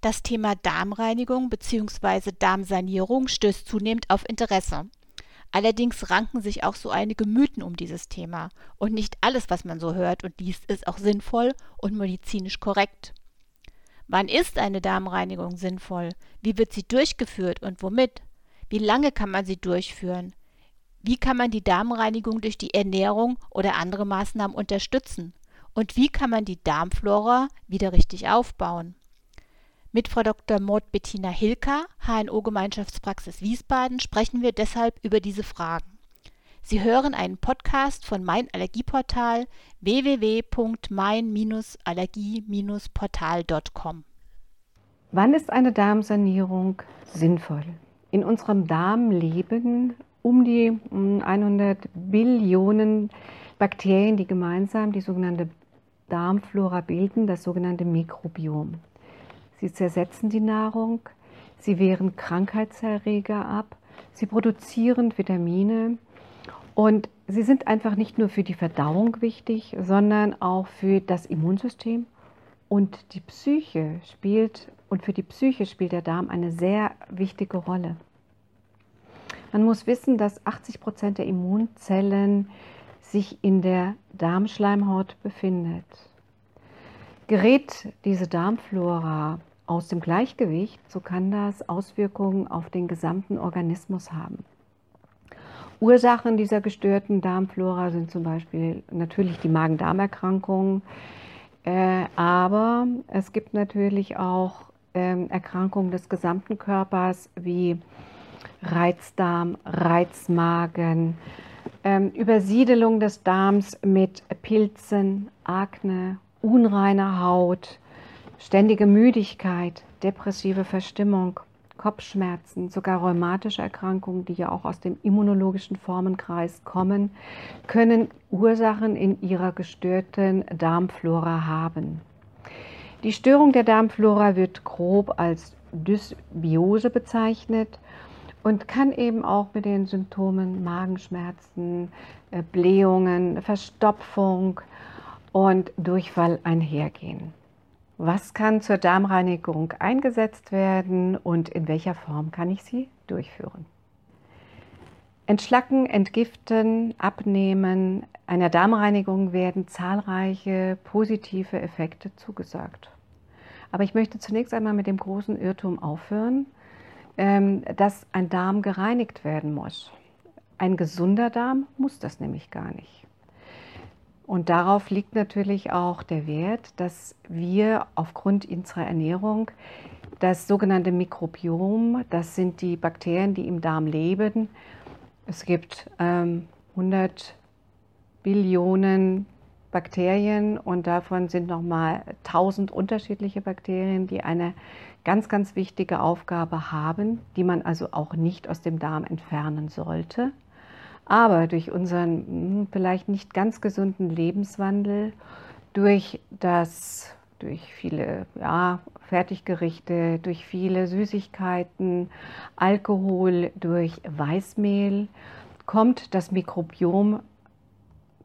Das Thema Darmreinigung bzw. Darmsanierung stößt zunehmend auf Interesse. Allerdings ranken sich auch so einige Mythen um dieses Thema. Und nicht alles, was man so hört und liest, ist auch sinnvoll und medizinisch korrekt. Wann ist eine Darmreinigung sinnvoll? Wie wird sie durchgeführt und womit? Wie lange kann man sie durchführen? Wie kann man die Darmreinigung durch die Ernährung oder andere Maßnahmen unterstützen? Und wie kann man die Darmflora wieder richtig aufbauen? Mit Frau Dr. Maud Bettina Hilker, HNO-Gemeinschaftspraxis Wiesbaden, sprechen wir deshalb über diese Fragen. Sie hören einen Podcast von Mein Allergieportal www.mein-allergie-portal.com. Wann ist eine Darmsanierung sinnvoll? In unserem Darm leben um die 100 Billionen Bakterien, die gemeinsam die sogenannte Darmflora bilden, das sogenannte Mikrobiom. Sie zersetzen die Nahrung, sie wehren Krankheitserreger ab, sie produzieren Vitamine und sie sind einfach nicht nur für die Verdauung wichtig, sondern auch für das Immunsystem und die Psyche spielt und für die Psyche spielt der Darm eine sehr wichtige Rolle. Man muss wissen, dass 80 Prozent der Immunzellen sich in der Darmschleimhaut befindet. Gerät diese Darmflora aus dem Gleichgewicht, so kann das Auswirkungen auf den gesamten Organismus haben. Ursachen dieser gestörten Darmflora sind zum Beispiel natürlich die Magen-Darm-Erkrankungen, äh, aber es gibt natürlich auch äh, Erkrankungen des gesamten Körpers wie Reizdarm, Reizmagen, äh, Übersiedelung des Darms mit Pilzen, Akne, unreiner Haut, ständige Müdigkeit, depressive Verstimmung, Kopfschmerzen, sogar rheumatische Erkrankungen, die ja auch aus dem immunologischen Formenkreis kommen, können Ursachen in ihrer gestörten Darmflora haben. Die Störung der Darmflora wird grob als Dysbiose bezeichnet und kann eben auch mit den Symptomen Magenschmerzen, äh, Blähungen, Verstopfung und Durchfall einhergehen. Was kann zur Darmreinigung eingesetzt werden und in welcher Form kann ich sie durchführen? Entschlacken, entgiften, abnehmen. Einer Darmreinigung werden zahlreiche positive Effekte zugesagt. Aber ich möchte zunächst einmal mit dem großen Irrtum aufhören, ähm, dass ein Darm gereinigt werden muss. Ein gesunder Darm muss das nämlich gar nicht. Und darauf liegt natürlich auch der Wert, dass wir aufgrund unserer Ernährung das sogenannte Mikrobiom, das sind die Bakterien, die im Darm leben. Es gibt ähm, 100 Billionen Bakterien und davon sind nochmal 1000 unterschiedliche Bakterien, die eine ganz, ganz wichtige Aufgabe haben, die man also auch nicht aus dem Darm entfernen sollte. Aber durch unseren hm, vielleicht nicht ganz gesunden Lebenswandel, durch das, durch viele ja, Fertiggerichte, durch viele Süßigkeiten, Alkohol, durch Weißmehl, kommt das Mikrobiom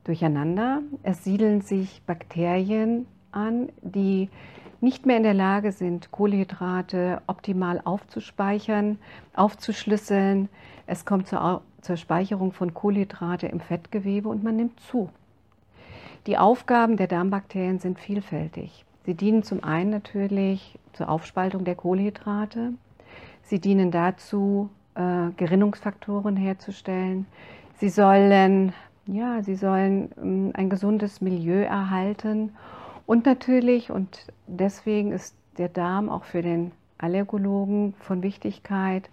durcheinander. Es siedeln sich Bakterien an, die nicht mehr in der Lage sind, Kohlenhydrate optimal aufzuspeichern, aufzuschlüsseln. Es kommt zur zur Speicherung von Kohlenhydrate im Fettgewebe und man nimmt zu. Die Aufgaben der Darmbakterien sind vielfältig. Sie dienen zum einen natürlich zur Aufspaltung der Kohlenhydrate. Sie dienen dazu, äh, Gerinnungsfaktoren herzustellen. Sie sollen, ja, sie sollen ähm, ein gesundes Milieu erhalten. Und natürlich, und deswegen ist der Darm auch für den Allergologen von Wichtigkeit,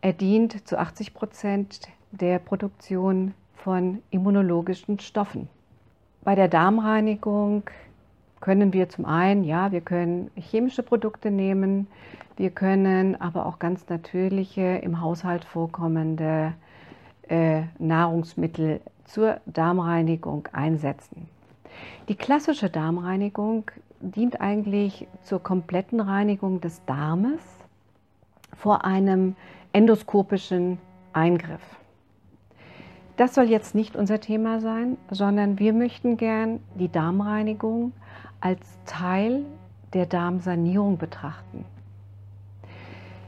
er dient zu 80 Prozent der Produktion von immunologischen Stoffen. Bei der Darmreinigung können wir zum einen, ja, wir können chemische Produkte nehmen, wir können aber auch ganz natürliche, im Haushalt vorkommende äh, Nahrungsmittel zur Darmreinigung einsetzen. Die klassische Darmreinigung dient eigentlich zur kompletten Reinigung des Darmes vor einem endoskopischen Eingriff. Das soll jetzt nicht unser Thema sein, sondern wir möchten gern die Darmreinigung als Teil der Darmsanierung betrachten.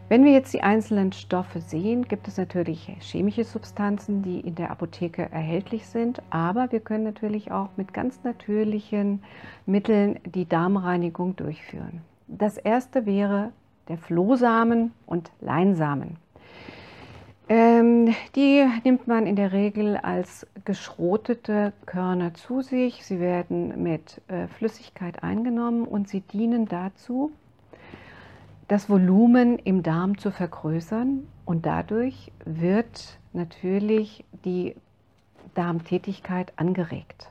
Wenn wir jetzt die einzelnen Stoffe sehen, gibt es natürlich chemische Substanzen, die in der Apotheke erhältlich sind, aber wir können natürlich auch mit ganz natürlichen Mitteln die Darmreinigung durchführen. Das erste wäre der Flohsamen und Leinsamen. Ähm, die nimmt man in der Regel als geschrotete Körner zu sich. Sie werden mit äh, Flüssigkeit eingenommen und sie dienen dazu, das Volumen im Darm zu vergrößern und dadurch wird natürlich die Darmtätigkeit angeregt.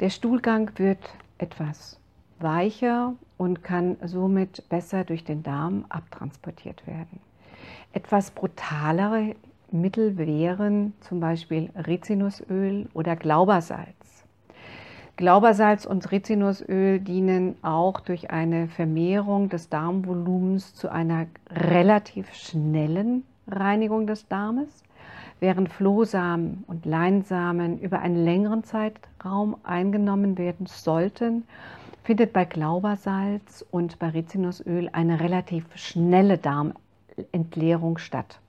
Der Stuhlgang wird etwas weicher und kann somit besser durch den Darm abtransportiert werden. Etwas brutalere Mittel wären zum Beispiel Rizinusöl oder Glaubersalz. Glaubersalz und Rizinusöl dienen auch durch eine Vermehrung des Darmvolumens zu einer relativ schnellen Reinigung des Darmes, während Flohsamen und Leinsamen über einen längeren Zeitraum eingenommen werden sollten, findet bei Glaubersalz und bei Rizinusöl eine relativ schnelle Darmentleerung statt.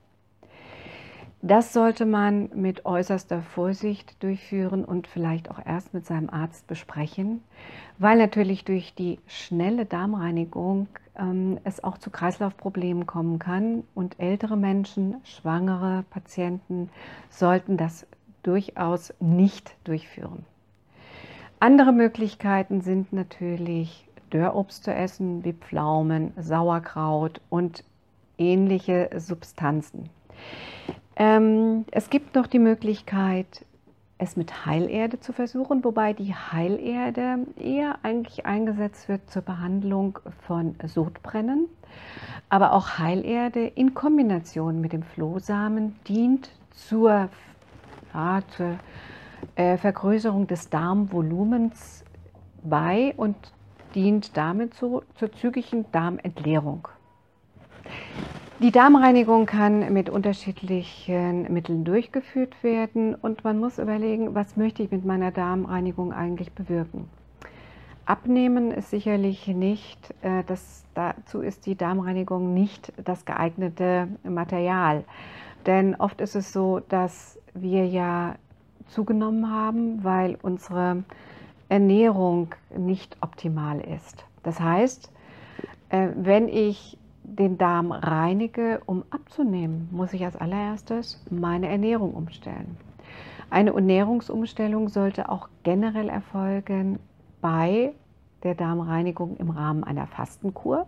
Das sollte man mit äußerster Vorsicht durchführen und vielleicht auch erst mit seinem Arzt besprechen, weil natürlich durch die schnelle Darmreinigung ähm, es auch zu Kreislaufproblemen kommen kann und ältere Menschen, schwangere Patienten sollten das durchaus nicht durchführen. Andere Möglichkeiten sind natürlich Dörrobst zu essen, wie Pflaumen, Sauerkraut und ähnliche Substanzen. Ähm, es gibt noch die Möglichkeit, es mit Heilerde zu versuchen, wobei die Heilerde eher eigentlich eingesetzt wird zur Behandlung von Sodbrennen. Aber auch Heilerde in Kombination mit dem Flohsamen dient zur, ja, zur äh, Vergrößerung des Darmvolumens bei und dient damit zu, zur zügigen Darmentleerung. Die Darmreinigung kann mit unterschiedlichen Mitteln durchgeführt werden und man muss überlegen, was möchte ich mit meiner Darmreinigung eigentlich bewirken. Abnehmen ist sicherlich nicht, äh, das, dazu ist die Darmreinigung nicht das geeignete Material. Denn oft ist es so, dass wir ja zugenommen haben, weil unsere Ernährung nicht optimal ist. Das heißt, äh, wenn ich den Darm reinige, um abzunehmen, muss ich als allererstes meine Ernährung umstellen. Eine Ernährungsumstellung sollte auch generell erfolgen bei der Darmreinigung im Rahmen einer Fastenkur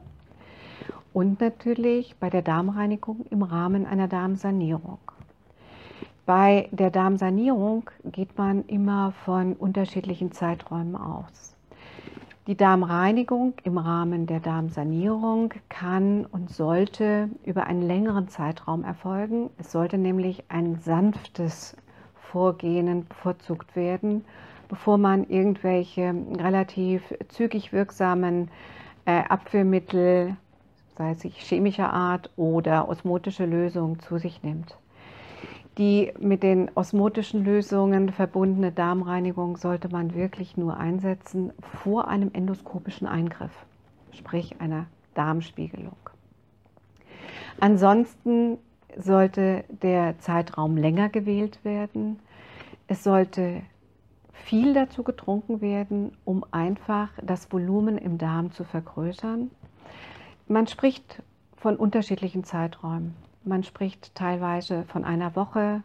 und natürlich bei der Darmreinigung im Rahmen einer Darmsanierung. Bei der Darmsanierung geht man immer von unterschiedlichen Zeiträumen aus. Die Darmreinigung im Rahmen der Darmsanierung kann und sollte über einen längeren Zeitraum erfolgen. Es sollte nämlich ein sanftes Vorgehen bevorzugt werden, bevor man irgendwelche relativ zügig wirksamen äh, Abführmittel, sei es chemischer Art oder osmotische Lösungen, zu sich nimmt. Die mit den osmotischen Lösungen verbundene Darmreinigung sollte man wirklich nur einsetzen vor einem endoskopischen Eingriff, sprich einer Darmspiegelung. Ansonsten sollte der Zeitraum länger gewählt werden. Es sollte viel dazu getrunken werden, um einfach das Volumen im Darm zu vergrößern. Man spricht von unterschiedlichen Zeiträumen. Man spricht teilweise von einer Woche,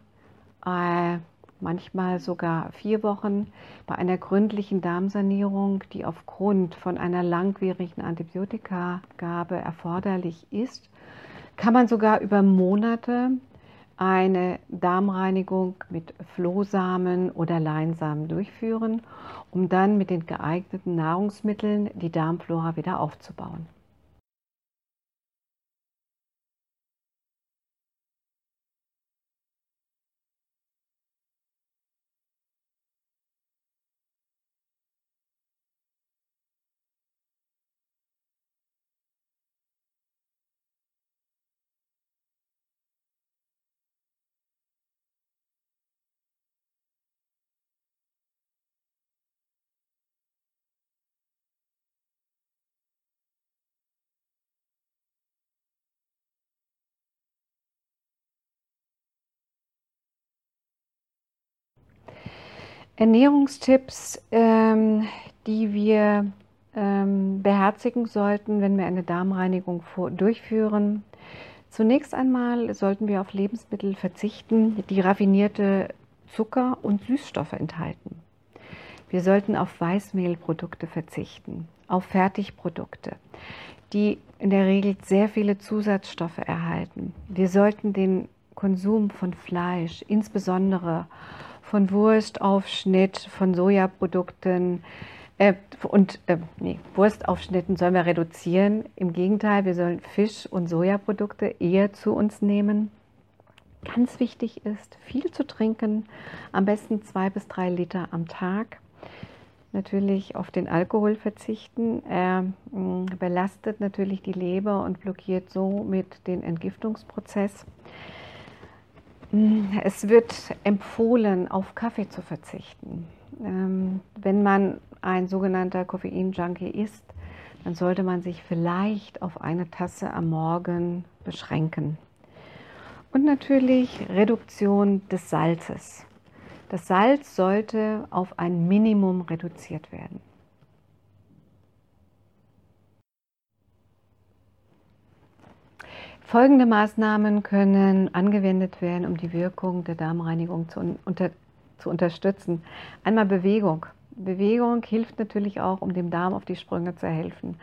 äh, manchmal sogar vier Wochen bei einer gründlichen Darmsanierung, die aufgrund von einer langwierigen Antibiotikagabe erforderlich ist, kann man sogar über Monate eine Darmreinigung mit Flohsamen oder Leinsamen durchführen, um dann mit den geeigneten Nahrungsmitteln die Darmflora wieder aufzubauen. Ernährungstipps, ähm, die wir ähm, beherzigen sollten, wenn wir eine Darmreinigung vor, durchführen. Zunächst einmal sollten wir auf Lebensmittel verzichten, die raffinierte Zucker und Süßstoffe enthalten. Wir sollten auf Weißmehlprodukte verzichten, auf Fertigprodukte, die in der Regel sehr viele Zusatzstoffe erhalten. Wir sollten den Konsum von Fleisch, insbesondere von Wurstaufschnitt, von Sojaprodukten äh, und äh, nee, Wurstaufschnitten sollen wir reduzieren. Im Gegenteil, wir sollen Fisch- und Sojaprodukte eher zu uns nehmen. Ganz wichtig ist, viel zu trinken, am besten zwei bis drei Liter am Tag. Natürlich auf den Alkohol verzichten. Er mh, belastet natürlich die Leber und blockiert somit den Entgiftungsprozess. Es wird empfohlen, auf Kaffee zu verzichten. Ähm, wenn man ein sogenannter Koffein-Junkie ist, dann sollte man sich vielleicht auf eine Tasse am Morgen beschränken. Und natürlich Reduktion des Salzes. Das Salz sollte auf ein Minimum reduziert werden. Folgende Maßnahmen können angewendet werden, um die Wirkung der Darmreinigung zu, unter, zu unterstützen. Einmal Bewegung. Bewegung hilft natürlich auch, um dem Darm auf die Sprünge zu helfen.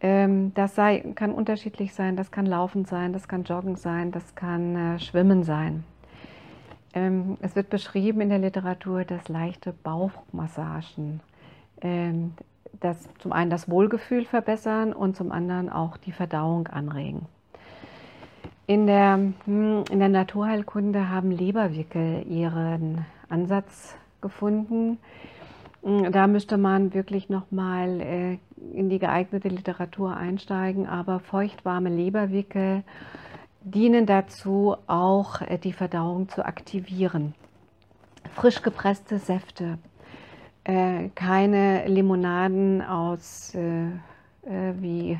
Ähm, das sei, kann unterschiedlich sein, das kann Laufen sein, das kann Joggen sein, das kann äh, Schwimmen sein. Ähm, es wird beschrieben in der Literatur, dass leichte Bauchmassagen ähm, das zum einen das Wohlgefühl verbessern und zum anderen auch die Verdauung anregen. In der, hm, in der Naturheilkunde haben Leberwickel ihren Ansatz gefunden. Hm, da müsste man wirklich nochmal äh, in die geeignete Literatur einsteigen, aber feuchtwarme Leberwickel dienen dazu, auch äh, die Verdauung zu aktivieren. Frisch gepresste Säfte, äh, keine Limonaden aus wie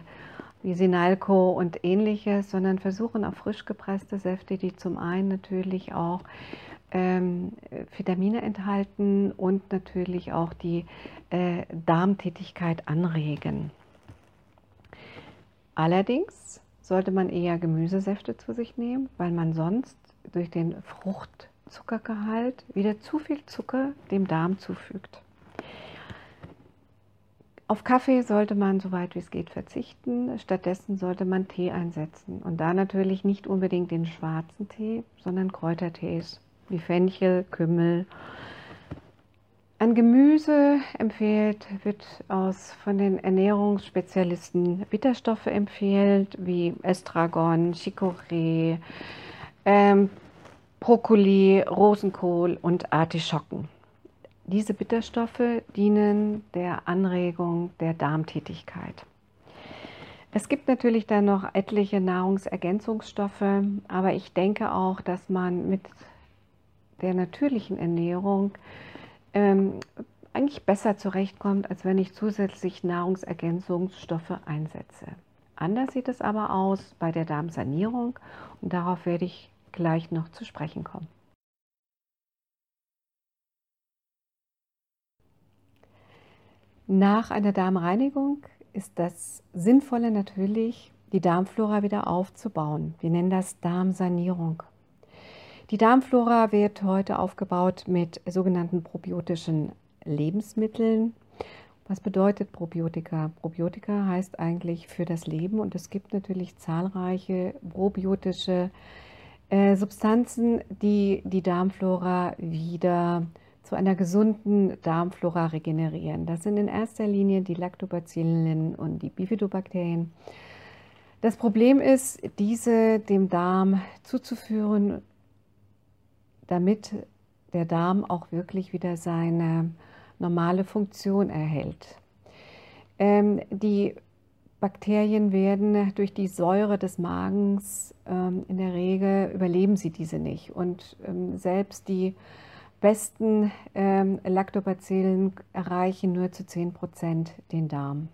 wie Sinalco und ähnliches, sondern versuchen auf frisch gepresste Säfte, die zum einen natürlich auch ähm, Vitamine enthalten und natürlich auch die äh, Darmtätigkeit anregen. Allerdings sollte man eher Gemüsesäfte zu sich nehmen, weil man sonst durch den Fruchtzuckergehalt wieder zu viel Zucker dem Darm zufügt. Auf Kaffee sollte man so weit wie es geht verzichten. Stattdessen sollte man Tee einsetzen. Und da natürlich nicht unbedingt den schwarzen Tee, sondern Kräutertees wie Fenchel, Kümmel. An Gemüse empfiehlt, wird aus von den Ernährungsspezialisten Bitterstoffe empfiehlt, wie Estragon, Chicorée, ähm, Brokkoli, Rosenkohl und Artischocken. Diese Bitterstoffe dienen der Anregung der Darmtätigkeit. Es gibt natürlich dann noch etliche Nahrungsergänzungsstoffe, aber ich denke auch, dass man mit der natürlichen Ernährung ähm, eigentlich besser zurechtkommt, als wenn ich zusätzlich Nahrungsergänzungsstoffe einsetze. Anders sieht es aber aus bei der Darmsanierung und darauf werde ich gleich noch zu sprechen kommen. Nach einer Darmreinigung ist das Sinnvolle natürlich, die Darmflora wieder aufzubauen. Wir nennen das Darmsanierung. Die Darmflora wird heute aufgebaut mit sogenannten probiotischen Lebensmitteln. Was bedeutet Probiotika? Probiotika heißt eigentlich für das Leben und es gibt natürlich zahlreiche probiotische äh, Substanzen, die die Darmflora wieder zu einer gesunden Darmflora regenerieren. Das sind in erster Linie die Lactobacillen und die Bifidobakterien. Das Problem ist, diese dem Darm zuzuführen, damit der Darm auch wirklich wieder seine normale Funktion erhält. Ähm, die Bakterien werden durch die Säure des Magens ähm, in der Regel überleben sie diese nicht. Und ähm, selbst die besten ähm, Lactobacillen erreichen nur zu 10 Prozent den Darm.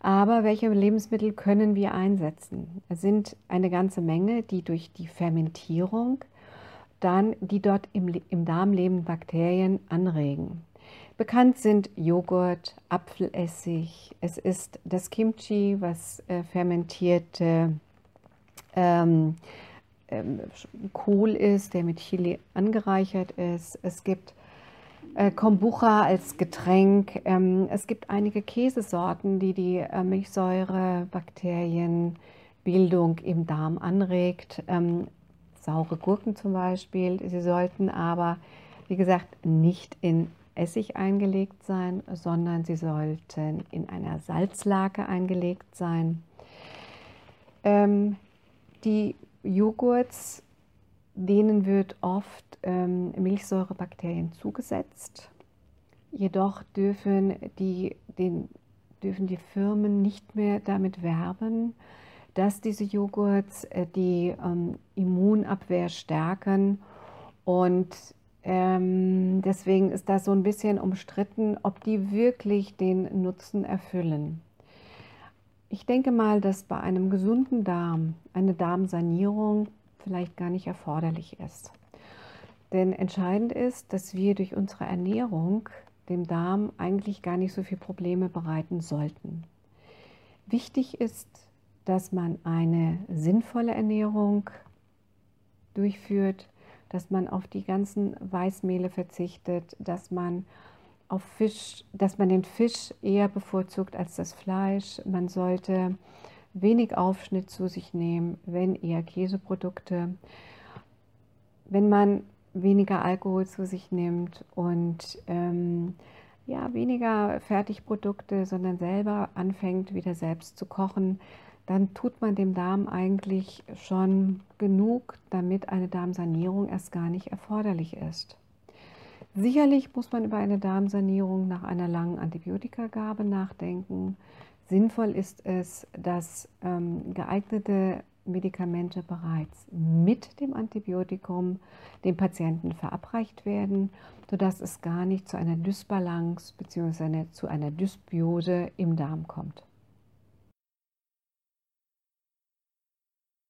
Aber welche Lebensmittel können wir einsetzen? Es sind eine ganze Menge, die durch die Fermentierung dann die dort im, im Darm lebenden Bakterien anregen. Bekannt sind Joghurt, Apfelessig, es ist das Kimchi, was äh, fermentierte ähm, Kohl ist, der mit Chili angereichert ist. Es gibt äh, Kombucha als Getränk. Ähm, es gibt einige Käsesorten, die die äh, Milchsäurebakterienbildung im Darm anregt. Ähm, saure Gurken zum Beispiel. Sie sollten aber, wie gesagt, nicht in Essig eingelegt sein, sondern sie sollten in einer Salzlake eingelegt sein. Ähm, die Joghurts, denen wird oft ähm, Milchsäurebakterien zugesetzt. Jedoch dürfen die, den, dürfen die Firmen nicht mehr damit werben, dass diese Joghurts äh, die ähm, Immunabwehr stärken und ähm, deswegen ist das so ein bisschen umstritten, ob die wirklich den Nutzen erfüllen. Ich denke mal, dass bei einem gesunden Darm eine Darmsanierung vielleicht gar nicht erforderlich ist. Denn entscheidend ist, dass wir durch unsere Ernährung dem Darm eigentlich gar nicht so viele Probleme bereiten sollten. Wichtig ist, dass man eine sinnvolle Ernährung durchführt, dass man auf die ganzen Weißmehle verzichtet, dass man auf Fisch, dass man den Fisch eher bevorzugt als das Fleisch. Man sollte wenig Aufschnitt zu sich nehmen, wenn eher Käseprodukte. Wenn man weniger Alkohol zu sich nimmt und ähm, ja, weniger Fertigprodukte, sondern selber anfängt, wieder selbst zu kochen, dann tut man dem Darm eigentlich schon genug, damit eine Darmsanierung erst gar nicht erforderlich ist. Sicherlich muss man über eine Darmsanierung nach einer langen Antibiotikagabe nachdenken. Sinnvoll ist es, dass ähm, geeignete Medikamente bereits mit dem Antibiotikum dem Patienten verabreicht werden, sodass es gar nicht zu einer Dysbalance bzw. zu einer Dysbiose im Darm kommt.